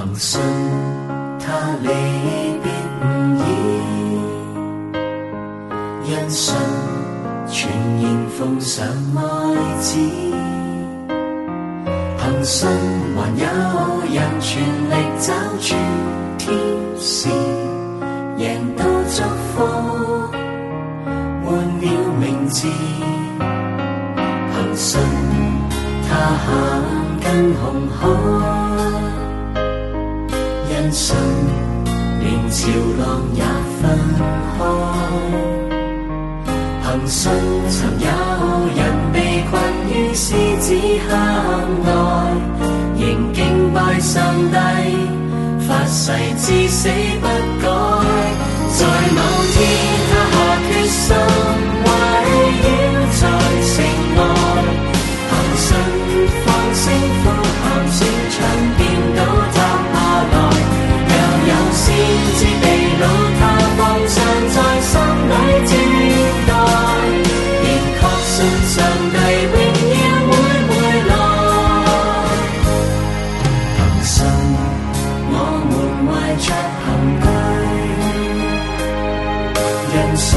凭信他离别唔易，因信全然奉上爱子，凭信还有人全力找住天使，人到祝福换了名字，凭信他下跟红海。信连潮浪也分开，恒信曾有人被困于狮子坑内，仍敬拜上帝，发誓至死不改，在某天。着凭据，人生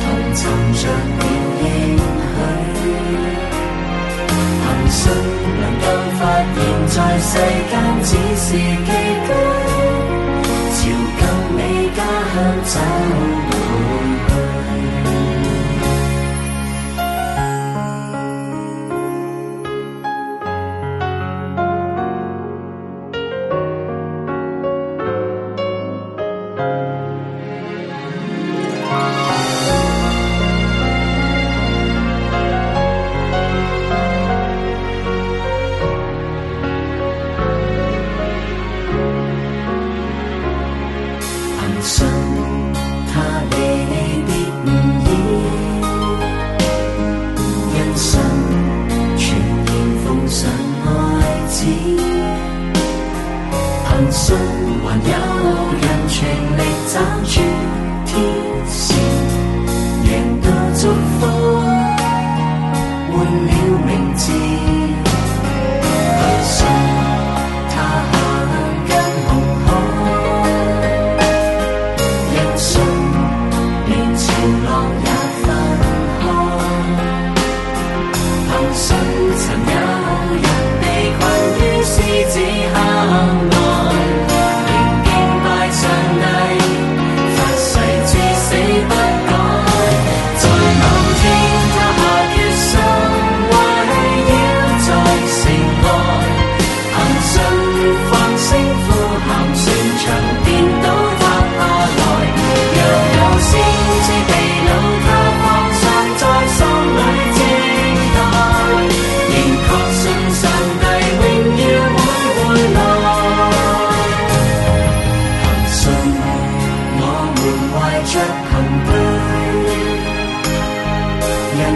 同寻着了。应许，凭信能够发现，在世间只是寄居，朝更美家乡走。还剩还有。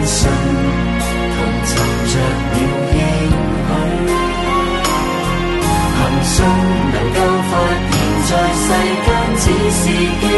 信，同寻着了烟许。凭信能够发现，在世间只是。